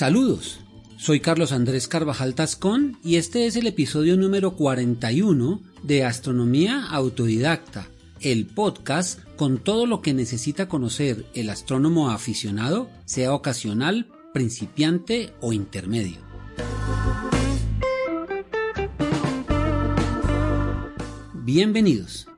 Saludos, soy Carlos Andrés Carvajal Tascón y este es el episodio número 41 de Astronomía Autodidacta, el podcast con todo lo que necesita conocer el astrónomo aficionado, sea ocasional, principiante o intermedio. Bienvenidos.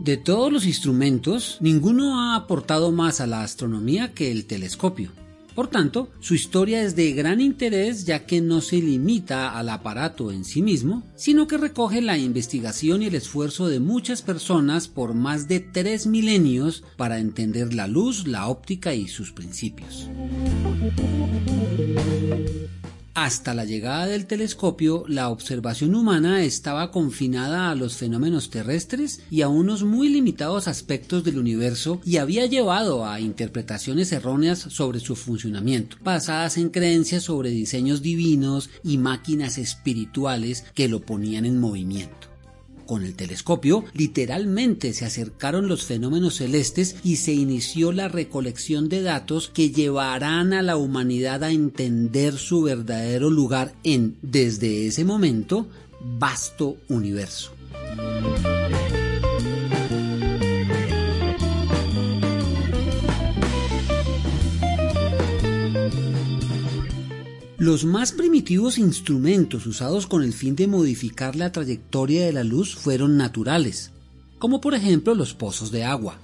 De todos los instrumentos, ninguno ha aportado más a la astronomía que el telescopio. Por tanto, su historia es de gran interés ya que no se limita al aparato en sí mismo, sino que recoge la investigación y el esfuerzo de muchas personas por más de tres milenios para entender la luz, la óptica y sus principios. Hasta la llegada del telescopio, la observación humana estaba confinada a los fenómenos terrestres y a unos muy limitados aspectos del universo y había llevado a interpretaciones erróneas sobre su funcionamiento, basadas en creencias sobre diseños divinos y máquinas espirituales que lo ponían en movimiento. Con el telescopio literalmente se acercaron los fenómenos celestes y se inició la recolección de datos que llevarán a la humanidad a entender su verdadero lugar en, desde ese momento, vasto universo. Los más primitivos instrumentos usados con el fin de modificar la trayectoria de la luz fueron naturales, como por ejemplo los pozos de agua.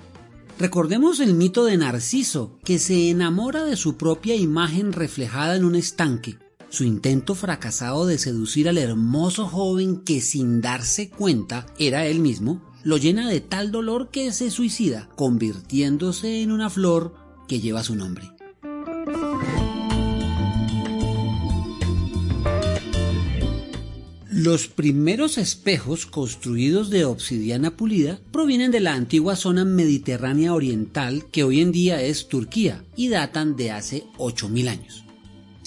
Recordemos el mito de Narciso, que se enamora de su propia imagen reflejada en un estanque, su intento fracasado de seducir al hermoso joven que sin darse cuenta era él mismo, lo llena de tal dolor que se suicida, convirtiéndose en una flor que lleva su nombre. Los primeros espejos construidos de obsidiana pulida provienen de la antigua zona mediterránea oriental que hoy en día es Turquía y datan de hace 8.000 años.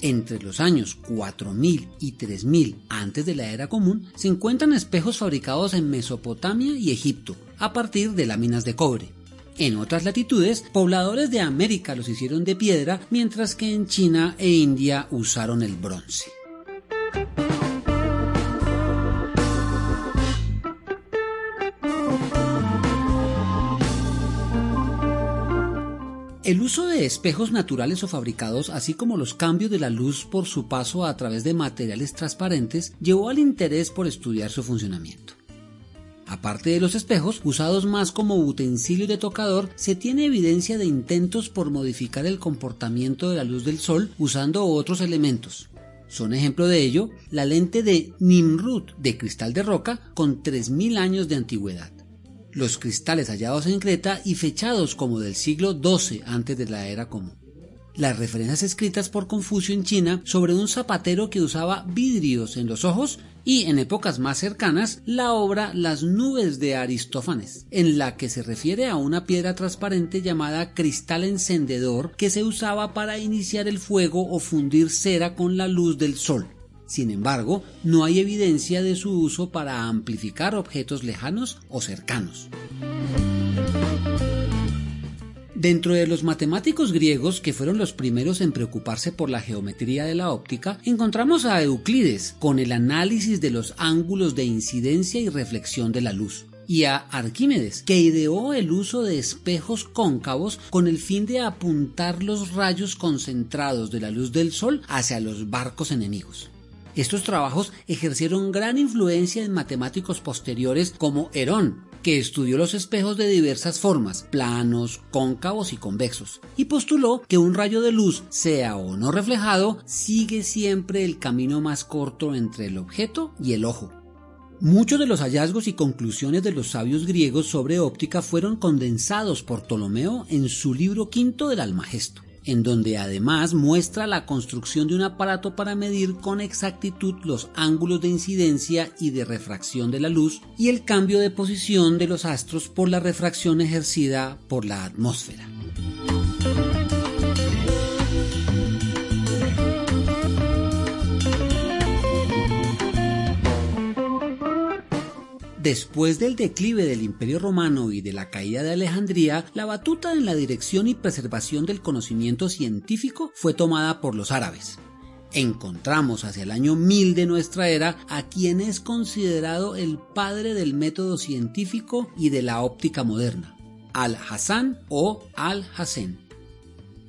Entre los años 4000 y 3000 antes de la era común se encuentran espejos fabricados en Mesopotamia y Egipto a partir de láminas de cobre. En otras latitudes, pobladores de América los hicieron de piedra, mientras que en China e India usaron el bronce. El uso de espejos naturales o fabricados, así como los cambios de la luz por su paso a través de materiales transparentes, llevó al interés por estudiar su funcionamiento. Aparte de los espejos, usados más como utensilio de tocador, se tiene evidencia de intentos por modificar el comportamiento de la luz del sol usando otros elementos. Son ejemplo de ello la lente de Nimrud de cristal de roca con 3.000 años de antigüedad los cristales hallados en Creta y fechados como del siglo XII antes de la era común. Las referencias escritas por Confucio en China sobre un zapatero que usaba vidrios en los ojos y en épocas más cercanas la obra Las nubes de Aristófanes, en la que se refiere a una piedra transparente llamada cristal encendedor que se usaba para iniciar el fuego o fundir cera con la luz del sol. Sin embargo, no hay evidencia de su uso para amplificar objetos lejanos o cercanos. Dentro de los matemáticos griegos, que fueron los primeros en preocuparse por la geometría de la óptica, encontramos a Euclides con el análisis de los ángulos de incidencia y reflexión de la luz, y a Arquímedes, que ideó el uso de espejos cóncavos con el fin de apuntar los rayos concentrados de la luz del sol hacia los barcos enemigos. Estos trabajos ejercieron gran influencia en matemáticos posteriores como Herón, que estudió los espejos de diversas formas, planos, cóncavos y convexos, y postuló que un rayo de luz, sea o no reflejado, sigue siempre el camino más corto entre el objeto y el ojo. Muchos de los hallazgos y conclusiones de los sabios griegos sobre óptica fueron condensados por Ptolomeo en su libro quinto del Almagesto en donde además muestra la construcción de un aparato para medir con exactitud los ángulos de incidencia y de refracción de la luz y el cambio de posición de los astros por la refracción ejercida por la atmósfera. Después del declive del Imperio Romano y de la caída de Alejandría, la batuta en la dirección y preservación del conocimiento científico fue tomada por los árabes. Encontramos hacia el año 1000 de nuestra era a quien es considerado el padre del método científico y de la óptica moderna, Al-Hassan o Al-Hassen.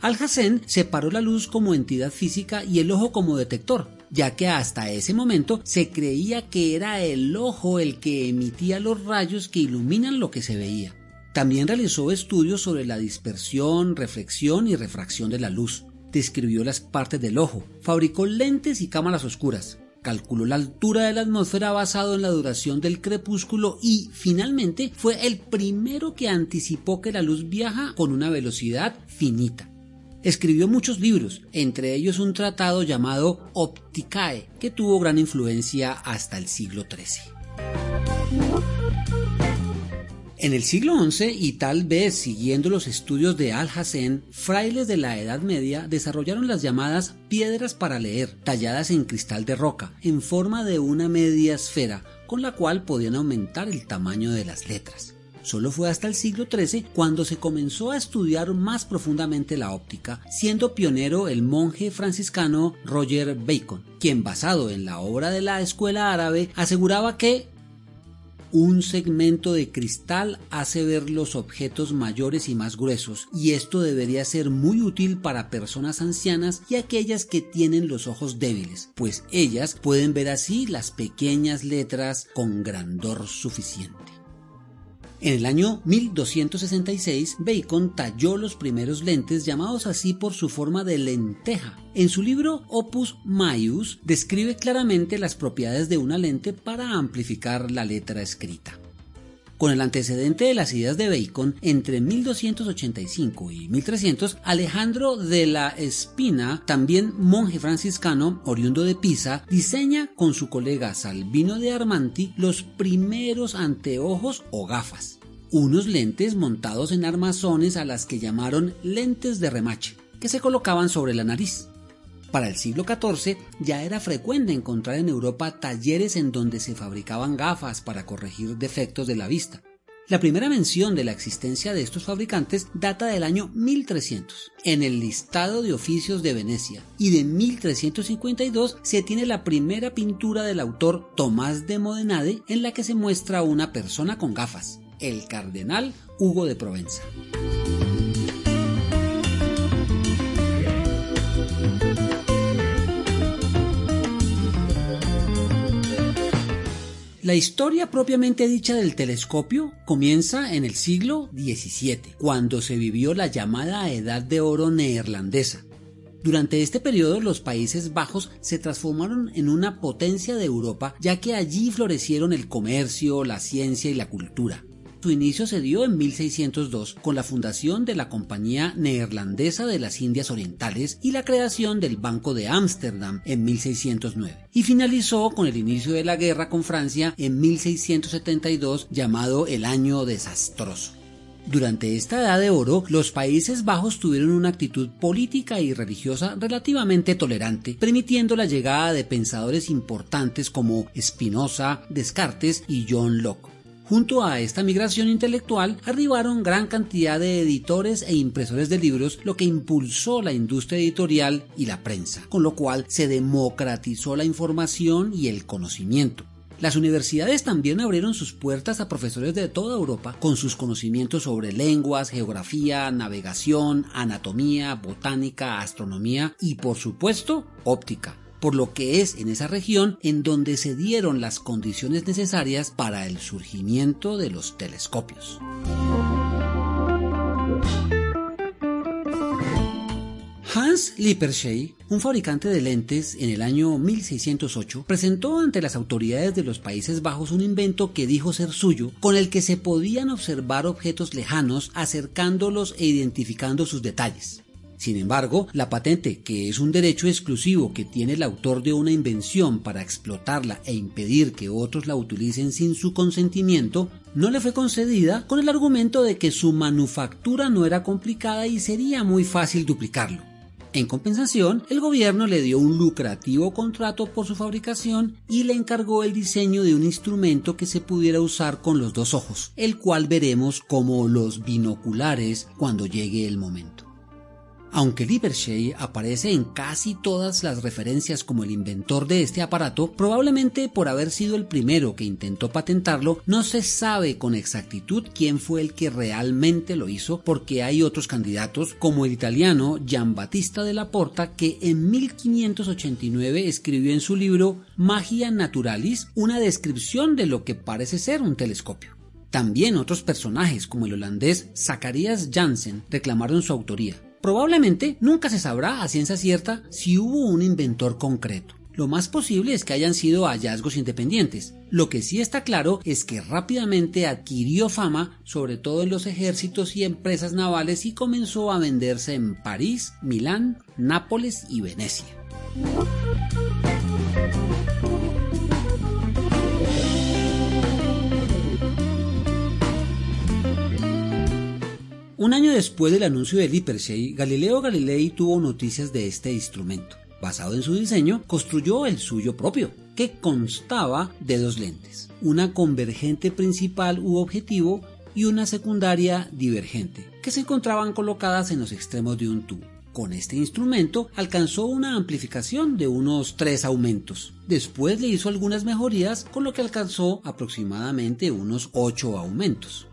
Al-Hassen separó la luz como entidad física y el ojo como detector, ya que hasta ese momento se creía que era el ojo el que emitía los rayos que iluminan lo que se veía. También realizó estudios sobre la dispersión, reflexión y refracción de la luz. Describió las partes del ojo, fabricó lentes y cámaras oscuras, calculó la altura de la atmósfera basado en la duración del crepúsculo y finalmente fue el primero que anticipó que la luz viaja con una velocidad finita. Escribió muchos libros, entre ellos un tratado llamado Opticae, que tuvo gran influencia hasta el siglo XIII. En el siglo XI y tal vez siguiendo los estudios de Al-Hassen, frailes de la Edad Media desarrollaron las llamadas piedras para leer, talladas en cristal de roca, en forma de una media esfera, con la cual podían aumentar el tamaño de las letras. Solo fue hasta el siglo XIII cuando se comenzó a estudiar más profundamente la óptica, siendo pionero el monje franciscano Roger Bacon, quien basado en la obra de la escuela árabe aseguraba que un segmento de cristal hace ver los objetos mayores y más gruesos, y esto debería ser muy útil para personas ancianas y aquellas que tienen los ojos débiles, pues ellas pueden ver así las pequeñas letras con grandor suficiente. En el año 1266, Bacon talló los primeros lentes llamados así por su forma de lenteja. En su libro Opus Maius describe claramente las propiedades de una lente para amplificar la letra escrita. Con el antecedente de las ideas de Bacon, entre 1285 y 1300, Alejandro de la Espina, también monje franciscano oriundo de Pisa, diseña con su colega Salvino de Armanti los primeros anteojos o gafas, unos lentes montados en armazones a las que llamaron lentes de remache, que se colocaban sobre la nariz. Para el siglo XIV ya era frecuente encontrar en Europa talleres en donde se fabricaban gafas para corregir defectos de la vista. La primera mención de la existencia de estos fabricantes data del año 1300, en el listado de oficios de Venecia, y de 1352 se tiene la primera pintura del autor Tomás de Modenade en la que se muestra una persona con gafas, el cardenal Hugo de Provenza. La historia propiamente dicha del telescopio comienza en el siglo XVII, cuando se vivió la llamada Edad de Oro neerlandesa. Durante este periodo los Países Bajos se transformaron en una potencia de Europa ya que allí florecieron el comercio, la ciencia y la cultura. Su inicio se dio en 1602 con la fundación de la Compañía Neerlandesa de las Indias Orientales y la creación del Banco de Ámsterdam en 1609 y finalizó con el inicio de la guerra con Francia en 1672 llamado el Año Desastroso. Durante esta edad de oro, los Países Bajos tuvieron una actitud política y religiosa relativamente tolerante, permitiendo la llegada de pensadores importantes como Spinoza, Descartes y John Locke. Junto a esta migración intelectual arribaron gran cantidad de editores e impresores de libros, lo que impulsó la industria editorial y la prensa, con lo cual se democratizó la información y el conocimiento. Las universidades también abrieron sus puertas a profesores de toda Europa con sus conocimientos sobre lenguas, geografía, navegación, anatomía, botánica, astronomía y por supuesto óptica por lo que es en esa región en donde se dieron las condiciones necesarias para el surgimiento de los telescopios. Hans Lippershey, un fabricante de lentes en el año 1608, presentó ante las autoridades de los Países Bajos un invento que dijo ser suyo, con el que se podían observar objetos lejanos acercándolos e identificando sus detalles. Sin embargo, la patente, que es un derecho exclusivo que tiene el autor de una invención para explotarla e impedir que otros la utilicen sin su consentimiento, no le fue concedida con el argumento de que su manufactura no era complicada y sería muy fácil duplicarlo. En compensación, el gobierno le dio un lucrativo contrato por su fabricación y le encargó el diseño de un instrumento que se pudiera usar con los dos ojos, el cual veremos como los binoculares cuando llegue el momento. Aunque Lippershey aparece en casi todas las referencias como el inventor de este aparato, probablemente por haber sido el primero que intentó patentarlo, no se sabe con exactitud quién fue el que realmente lo hizo, porque hay otros candidatos, como el italiano Giambattista della Porta, que en 1589 escribió en su libro Magia Naturalis una descripción de lo que parece ser un telescopio. También otros personajes, como el holandés Zacharias Janssen, reclamaron su autoría. Probablemente nunca se sabrá a ciencia cierta si hubo un inventor concreto. Lo más posible es que hayan sido hallazgos independientes. Lo que sí está claro es que rápidamente adquirió fama, sobre todo en los ejércitos y empresas navales, y comenzó a venderse en París, Milán, Nápoles y Venecia. Un año después del anuncio del Lippershey, Galileo Galilei tuvo noticias de este instrumento. Basado en su diseño, construyó el suyo propio, que constaba de dos lentes, una convergente principal u objetivo y una secundaria divergente, que se encontraban colocadas en los extremos de un tubo. Con este instrumento alcanzó una amplificación de unos tres aumentos. Después le hizo algunas mejorías, con lo que alcanzó aproximadamente unos ocho aumentos.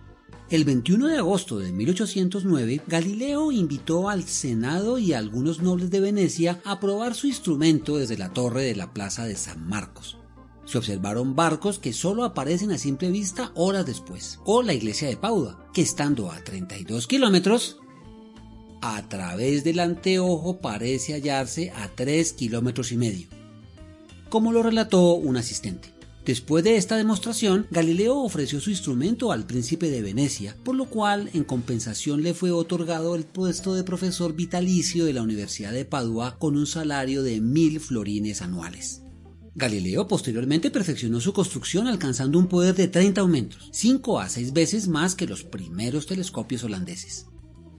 El 21 de agosto de 1809, Galileo invitó al Senado y algunos nobles de Venecia a probar su instrumento desde la torre de la plaza de San Marcos. Se observaron barcos que solo aparecen a simple vista horas después, o la iglesia de Pauda, que estando a 32 kilómetros, a través del anteojo parece hallarse a 3 kilómetros y medio, como lo relató un asistente. Después de esta demostración, Galileo ofreció su instrumento al príncipe de Venecia, por lo cual en compensación le fue otorgado el puesto de profesor vitalicio de la Universidad de Padua con un salario de mil florines anuales. Galileo posteriormente perfeccionó su construcción alcanzando un poder de 30 aumentos, 5 a 6 veces más que los primeros telescopios holandeses.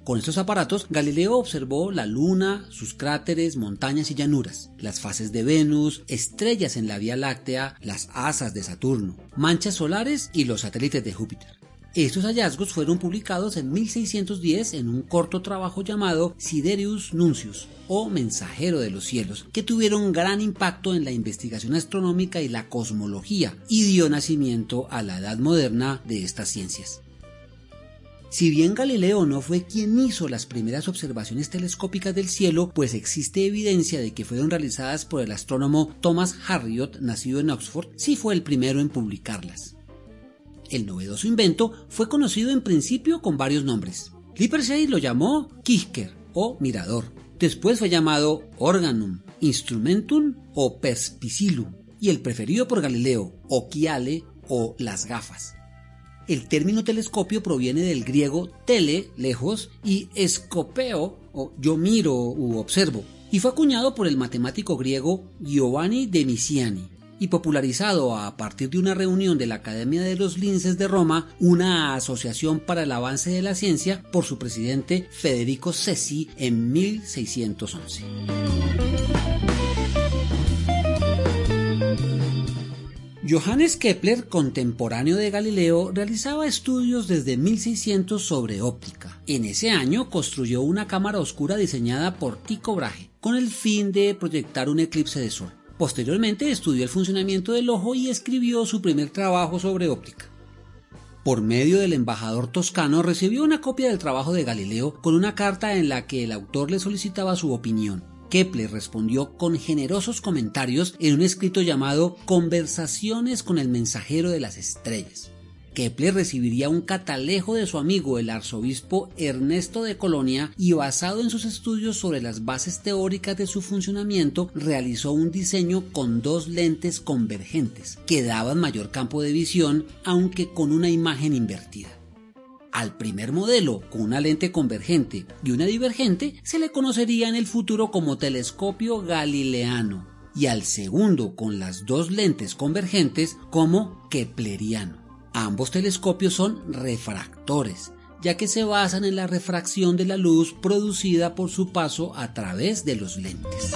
Con estos aparatos, Galileo observó la Luna, sus cráteres, montañas y llanuras, las fases de Venus, estrellas en la Vía Láctea, las asas de Saturno, manchas solares y los satélites de Júpiter. Estos hallazgos fueron publicados en 1610 en un corto trabajo llamado Siderius Nuncius o Mensajero de los Cielos, que tuvieron gran impacto en la investigación astronómica y la cosmología y dio nacimiento a la edad moderna de estas ciencias. Si bien Galileo no fue quien hizo las primeras observaciones telescópicas del cielo, pues existe evidencia de que fueron realizadas por el astrónomo Thomas Harriot, nacido en Oxford, sí fue el primero en publicarlas. El novedoso invento fue conocido en principio con varios nombres. Lippershey lo llamó Kisker o mirador. Después fue llamado Organum, Instrumentum o Perspicillum y el preferido por Galileo, Occhiale o las gafas. El término telescopio proviene del griego tele, lejos, y escopeo, o yo miro u observo, y fue acuñado por el matemático griego Giovanni de Misiani y popularizado a partir de una reunión de la Academia de los Linces de Roma, una asociación para el avance de la ciencia, por su presidente Federico Sessi en 1611. Johannes Kepler, contemporáneo de Galileo, realizaba estudios desde 1600 sobre óptica. En ese año construyó una cámara oscura diseñada por Tycho Brahe, con el fin de proyectar un eclipse de sol. Posteriormente estudió el funcionamiento del ojo y escribió su primer trabajo sobre óptica. Por medio del embajador toscano recibió una copia del trabajo de Galileo con una carta en la que el autor le solicitaba su opinión. Kepler respondió con generosos comentarios en un escrito llamado Conversaciones con el mensajero de las estrellas. Kepler recibiría un catalejo de su amigo el arzobispo Ernesto de Colonia y basado en sus estudios sobre las bases teóricas de su funcionamiento realizó un diseño con dos lentes convergentes que daban mayor campo de visión aunque con una imagen invertida. Al primer modelo, con una lente convergente y una divergente, se le conocería en el futuro como telescopio galileano, y al segundo, con las dos lentes convergentes, como kepleriano. Ambos telescopios son refractores, ya que se basan en la refracción de la luz producida por su paso a través de los lentes.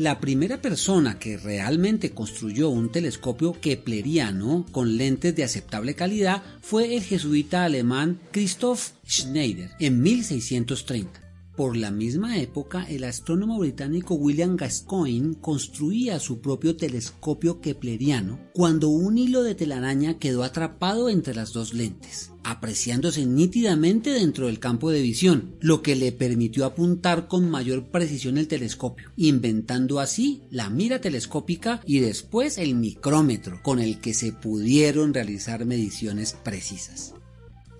La primera persona que realmente construyó un telescopio kepleriano con lentes de aceptable calidad fue el jesuita alemán Christoph Schneider en 1630. Por la misma época, el astrónomo británico William Gascoigne construía su propio telescopio kepleriano cuando un hilo de telaraña quedó atrapado entre las dos lentes, apreciándose nítidamente dentro del campo de visión, lo que le permitió apuntar con mayor precisión el telescopio, inventando así la mira telescópica y después el micrómetro, con el que se pudieron realizar mediciones precisas.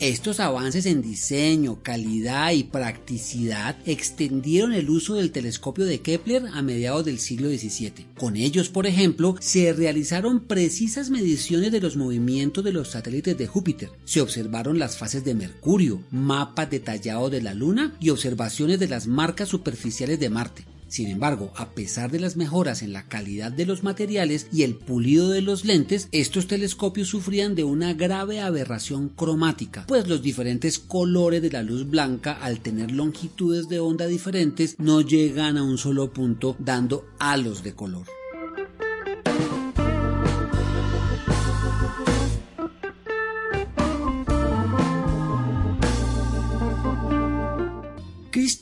Estos avances en diseño, calidad y practicidad extendieron el uso del telescopio de Kepler a mediados del siglo XVII. Con ellos, por ejemplo, se realizaron precisas mediciones de los movimientos de los satélites de Júpiter. Se observaron las fases de Mercurio, mapas detallados de la Luna y observaciones de las marcas superficiales de Marte. Sin embargo, a pesar de las mejoras en la calidad de los materiales y el pulido de los lentes, estos telescopios sufrían de una grave aberración cromática, pues los diferentes colores de la luz blanca, al tener longitudes de onda diferentes, no llegan a un solo punto dando halos de color.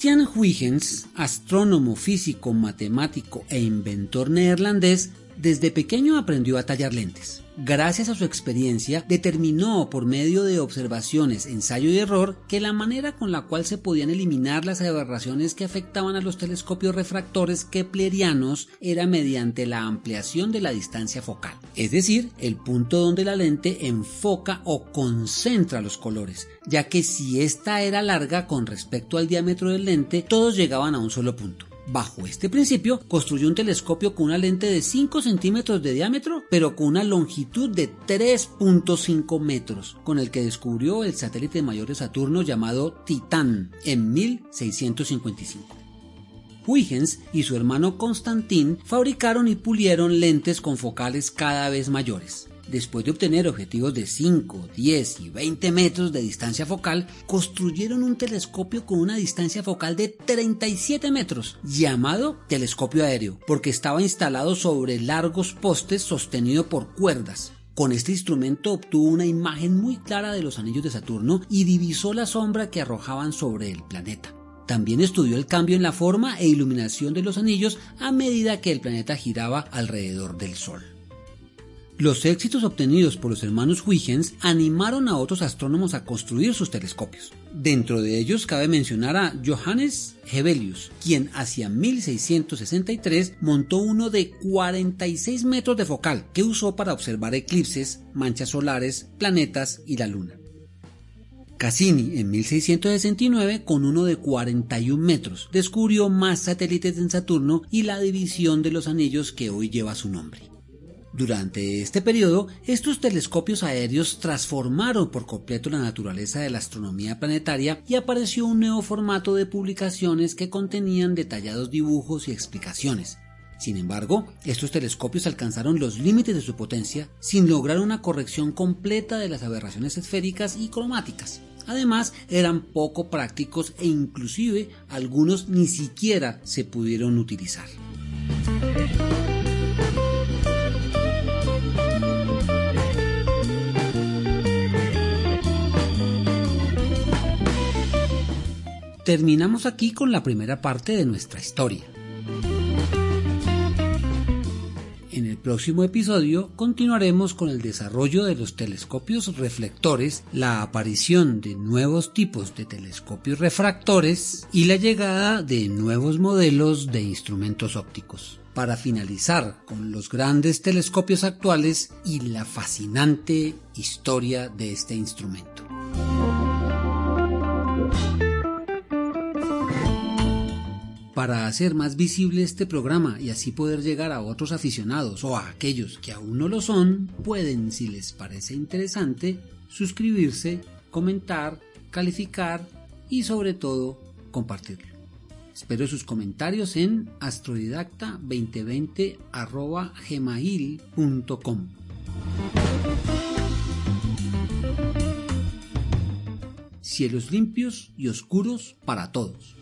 Christian Huygens, astrónomo, físico, matemático e inventor neerlandés, desde pequeño aprendió a tallar lentes. Gracias a su experiencia, determinó por medio de observaciones, ensayo y error que la manera con la cual se podían eliminar las aberraciones que afectaban a los telescopios refractores keplerianos era mediante la ampliación de la distancia focal, es decir, el punto donde la lente enfoca o concentra los colores, ya que si ésta era larga con respecto al diámetro del lente, todos llegaban a un solo punto. Bajo este principio, construyó un telescopio con una lente de 5 centímetros de diámetro, pero con una longitud de 3.5 metros, con el que descubrió el satélite mayor de Saturno llamado Titán en 1655. Huygens y su hermano Constantin fabricaron y pulieron lentes con focales cada vez mayores después de obtener objetivos de 5, 10 y 20 metros de distancia focal, construyeron un telescopio con una distancia focal de 37 metros, llamado telescopio aéreo, porque estaba instalado sobre largos postes sostenido por cuerdas. Con este instrumento obtuvo una imagen muy clara de los anillos de Saturno y divisó la sombra que arrojaban sobre el planeta. También estudió el cambio en la forma e iluminación de los anillos a medida que el planeta giraba alrededor del Sol. Los éxitos obtenidos por los hermanos Huygens animaron a otros astrónomos a construir sus telescopios. Dentro de ellos cabe mencionar a Johannes Hevelius, quien hacia 1663 montó uno de 46 metros de focal que usó para observar eclipses, manchas solares, planetas y la luna. Cassini en 1669 con uno de 41 metros descubrió más satélites en Saturno y la división de los anillos que hoy lleva su nombre. Durante este periodo, estos telescopios aéreos transformaron por completo la naturaleza de la astronomía planetaria y apareció un nuevo formato de publicaciones que contenían detallados dibujos y explicaciones. Sin embargo, estos telescopios alcanzaron los límites de su potencia sin lograr una corrección completa de las aberraciones esféricas y cromáticas. Además, eran poco prácticos e inclusive algunos ni siquiera se pudieron utilizar. Terminamos aquí con la primera parte de nuestra historia. En el próximo episodio continuaremos con el desarrollo de los telescopios reflectores, la aparición de nuevos tipos de telescopios refractores y la llegada de nuevos modelos de instrumentos ópticos para finalizar con los grandes telescopios actuales y la fascinante historia de este instrumento. Para hacer más visible este programa y así poder llegar a otros aficionados o a aquellos que aún no lo son, pueden, si les parece interesante, suscribirse, comentar, calificar y sobre todo compartirlo. Espero sus comentarios en astrodidacta2020.gmail.com cielos limpios y oscuros para todos.